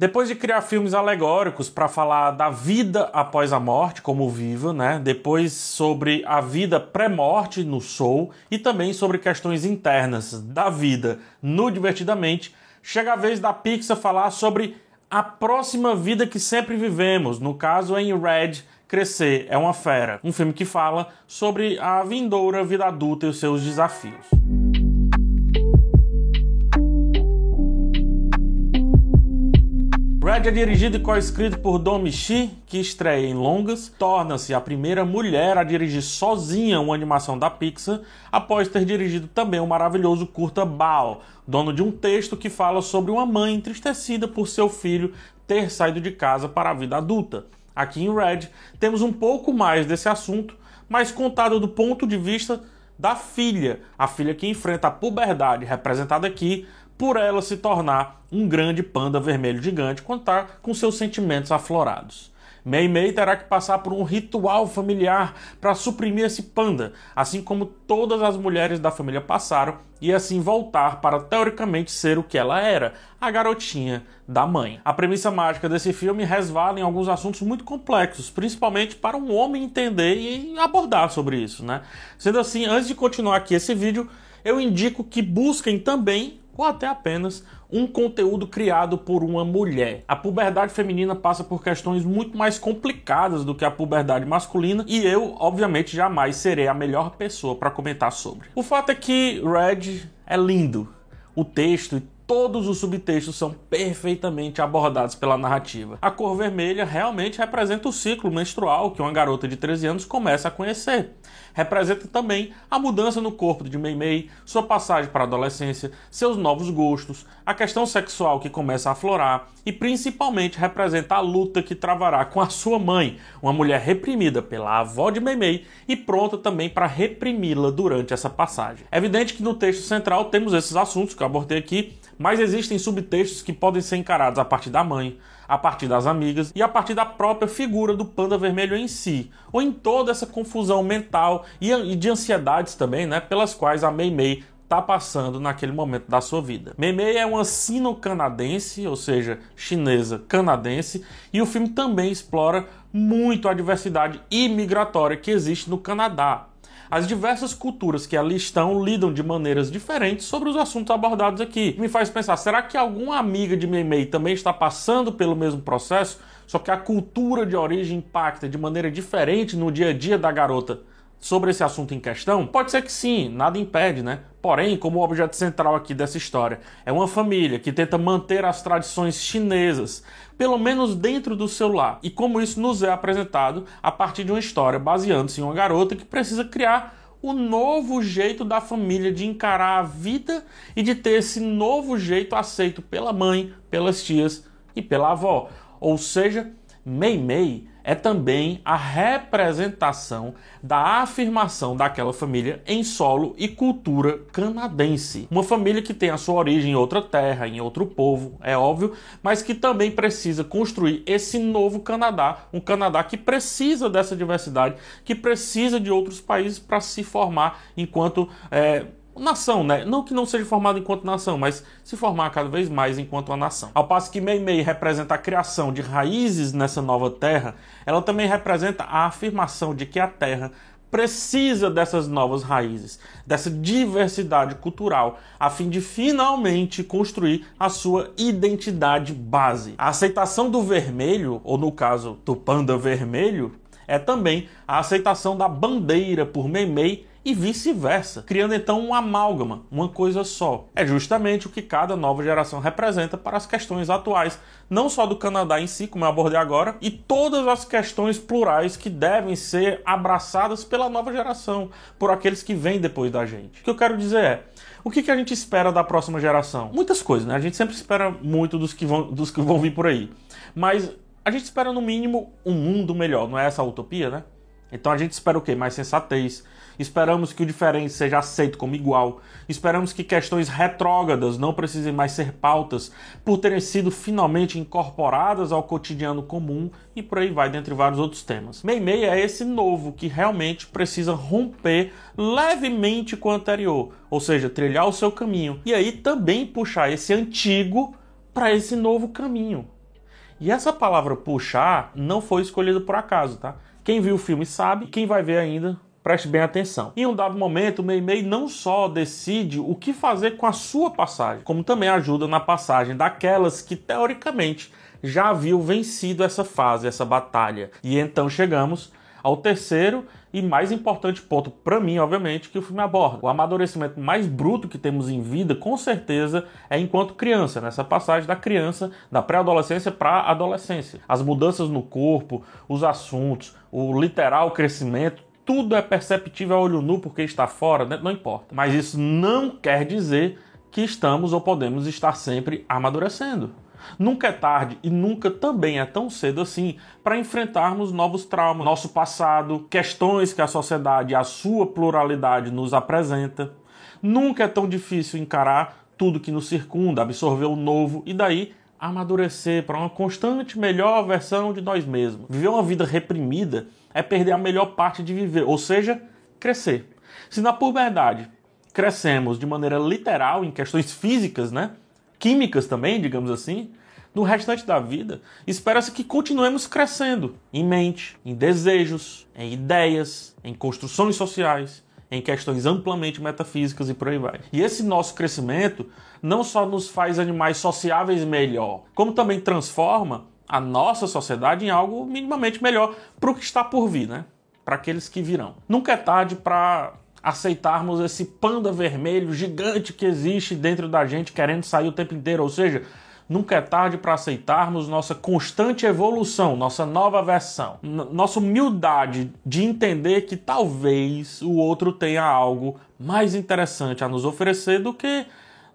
Depois de criar filmes alegóricos para falar da vida após a morte, como viva, né? Depois sobre a vida pré-morte no Soul e também sobre questões internas da vida no Divertidamente, chega a vez da Pixar falar sobre a próxima vida que sempre vivemos, no caso em Red, Crescer é uma Fera, um filme que fala sobre a vindoura vida adulta e os seus desafios. Red é dirigido e co-escrito por Domi Shi, que estreia em longas, torna-se a primeira mulher a dirigir sozinha uma animação da Pixar, após ter dirigido também o maravilhoso curta Bao, dono de um texto que fala sobre uma mãe entristecida por seu filho ter saído de casa para a vida adulta. Aqui em Red temos um pouco mais desse assunto, mas contado do ponto de vista da filha, a filha que enfrenta a puberdade, representada aqui por ela se tornar um grande panda vermelho gigante quando está com seus sentimentos aflorados. Mei Mei terá que passar por um ritual familiar para suprimir esse panda, assim como todas as mulheres da família passaram, e assim voltar para teoricamente ser o que ela era, a garotinha da mãe. A premissa mágica desse filme resvala em alguns assuntos muito complexos, principalmente para um homem entender e abordar sobre isso, né? Sendo assim, antes de continuar aqui esse vídeo, eu indico que busquem também ou até apenas um conteúdo criado por uma mulher. A puberdade feminina passa por questões muito mais complicadas do que a puberdade masculina e eu, obviamente, jamais serei a melhor pessoa para comentar sobre. O fato é que Red é lindo. O texto e todos os subtextos são perfeitamente abordados pela narrativa. A cor vermelha realmente representa o ciclo menstrual que uma garota de 13 anos começa a conhecer. Representa também a mudança no corpo de Mei Mei, sua passagem para a adolescência, seus novos gostos, a questão sexual que começa a aflorar e principalmente representa a luta que travará com a sua mãe, uma mulher reprimida pela avó de Mei Mei e pronta também para reprimi-la durante essa passagem. É evidente que no texto central temos esses assuntos que eu abordei aqui, mas existem subtextos que podem ser encarados a partir da mãe, a partir das amigas e a partir da própria figura do panda vermelho em si, ou em toda essa confusão mental e de ansiedades também, né, pelas quais a Mei Mei está passando naquele momento da sua vida. Mei Mei é uma sino-canadense, ou seja, chinesa canadense, e o filme também explora muito a diversidade imigratória que existe no Canadá, as diversas culturas que ali estão lidam de maneiras diferentes sobre os assuntos abordados aqui. Me faz pensar, será que alguma amiga de Meimei também está passando pelo mesmo processo, só que a cultura de origem impacta de maneira diferente no dia a dia da garota? Sobre esse assunto em questão? Pode ser que sim, nada impede, né? Porém, como o objeto central aqui dessa história é uma família que tenta manter as tradições chinesas, pelo menos dentro do seu lar, e como isso nos é apresentado a partir de uma história baseando-se em uma garota que precisa criar o novo jeito da família de encarar a vida e de ter esse novo jeito aceito pela mãe, pelas tias e pela avó. Ou seja, Mei Mei é também a representação da afirmação daquela família em solo e cultura canadense. Uma família que tem a sua origem em outra terra, em outro povo, é óbvio, mas que também precisa construir esse novo Canadá, um Canadá que precisa dessa diversidade, que precisa de outros países para se formar enquanto é, nação, né? Não que não seja formado enquanto nação, mas se formar cada vez mais enquanto uma nação. Ao passo que Meimei representa a criação de raízes nessa nova terra, ela também representa a afirmação de que a terra precisa dessas novas raízes, dessa diversidade cultural, a fim de finalmente construir a sua identidade base. A aceitação do vermelho, ou no caso do panda vermelho, é também a aceitação da bandeira por Meimei e vice-versa, criando então um amálgama, uma coisa só. É justamente o que cada nova geração representa para as questões atuais, não só do Canadá em si, como eu abordei agora, e todas as questões plurais que devem ser abraçadas pela nova geração, por aqueles que vêm depois da gente. O que eu quero dizer é, o que, que a gente espera da próxima geração? Muitas coisas, né? A gente sempre espera muito dos que vão, dos que vão vir por aí. Mas a gente espera, no mínimo, um mundo melhor, não é essa a utopia, né? Então a gente espera o quê? Mais sensatez. Esperamos que o diferente seja aceito como igual. Esperamos que questões retrógradas não precisem mais ser pautas por terem sido finalmente incorporadas ao cotidiano comum e por aí vai, dentre vários outros temas. Meimei é esse novo que realmente precisa romper levemente com o anterior, ou seja, trilhar o seu caminho e aí também puxar esse antigo para esse novo caminho. E essa palavra puxar não foi escolhida por acaso, tá? Quem viu o filme sabe, quem vai ver ainda preste bem atenção. Em um dado momento, o Meimei não só decide o que fazer com a sua passagem, como também ajuda na passagem daquelas que teoricamente já haviam vencido essa fase, essa batalha. E então chegamos ao terceiro e mais importante ponto para mim, obviamente, que o filme aborda. O amadurecimento mais bruto que temos em vida, com certeza, é enquanto criança, nessa passagem da criança, da pré-adolescência para a adolescência. As mudanças no corpo, os assuntos, o literal crescimento, tudo é perceptível a olho nu porque está fora, né? não importa. Mas isso não quer dizer que estamos ou podemos estar sempre amadurecendo. Nunca é tarde e nunca também é tão cedo assim para enfrentarmos novos traumas, nosso passado, questões que a sociedade e a sua pluralidade nos apresenta. Nunca é tão difícil encarar tudo que nos circunda, absorver o novo e daí amadurecer para uma constante melhor versão de nós mesmos. Viver uma vida reprimida é perder a melhor parte de viver, ou seja, crescer. Se na puberdade crescemos de maneira literal em questões físicas, né? Químicas também, digamos assim, no restante da vida, espera-se que continuemos crescendo em mente, em desejos, em ideias, em construções sociais, em questões amplamente metafísicas e por aí vai. E esse nosso crescimento não só nos faz animais sociáveis melhor, como também transforma a nossa sociedade em algo minimamente melhor para o que está por vir, né? Para aqueles que virão. Nunca é tarde para aceitarmos esse panda vermelho gigante que existe dentro da gente querendo sair o tempo inteiro, ou seja, nunca é tarde para aceitarmos nossa constante evolução, nossa nova versão, nossa humildade de entender que talvez o outro tenha algo mais interessante a nos oferecer do que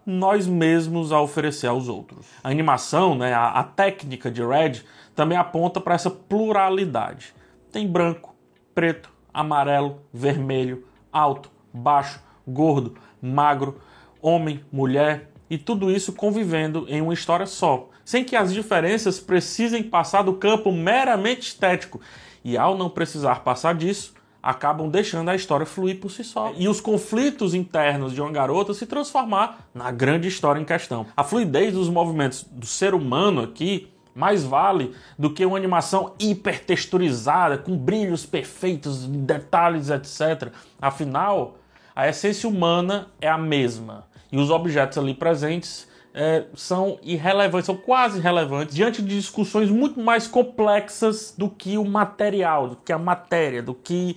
nós mesmos a oferecer aos outros. A animação, né, a, a técnica de Red também aponta para essa pluralidade. Tem branco, preto, amarelo, vermelho, alto, baixo, gordo, magro, homem, mulher e tudo isso convivendo em uma história só, sem que as diferenças precisem passar do campo meramente estético. E ao não precisar passar disso, acabam deixando a história fluir por si só. E os conflitos internos de uma garota se transformar na grande história em questão. A fluidez dos movimentos do ser humano aqui mais vale do que uma animação hipertexturizada, com brilhos perfeitos, detalhes, etc. Afinal, a essência humana é a mesma. E os objetos ali presentes é, são irrelevantes, são quase irrelevantes, diante de discussões muito mais complexas do que o material, do que a matéria, do que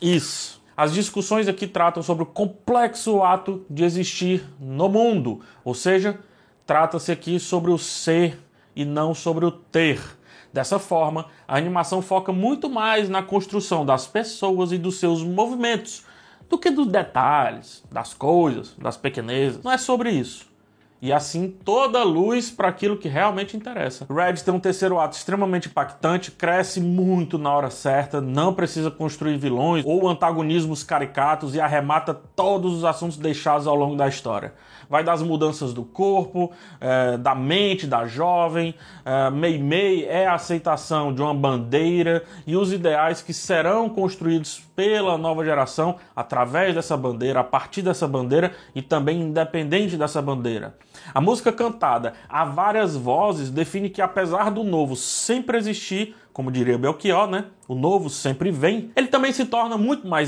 isso. As discussões aqui tratam sobre o complexo ato de existir no mundo, ou seja, trata-se aqui sobre o ser e não sobre o ter. Dessa forma, a animação foca muito mais na construção das pessoas e dos seus movimentos do que dos detalhes, das coisas, das pequenezas. Não é sobre isso e assim toda a luz para aquilo que realmente interessa. Red tem um terceiro ato extremamente impactante, cresce muito na hora certa, não precisa construir vilões ou antagonismos caricatos e arremata todos os assuntos deixados ao longo da história. Vai das mudanças do corpo, é, da mente da jovem, é, Mei Mei é a aceitação de uma bandeira e os ideais que serão construídos pela nova geração através dessa bandeira, a partir dessa bandeira e também independente dessa bandeira. A música cantada a várias vozes define que apesar do novo sempre existir, como diria Belchior, né? O novo sempre vem, ele também se torna muito mais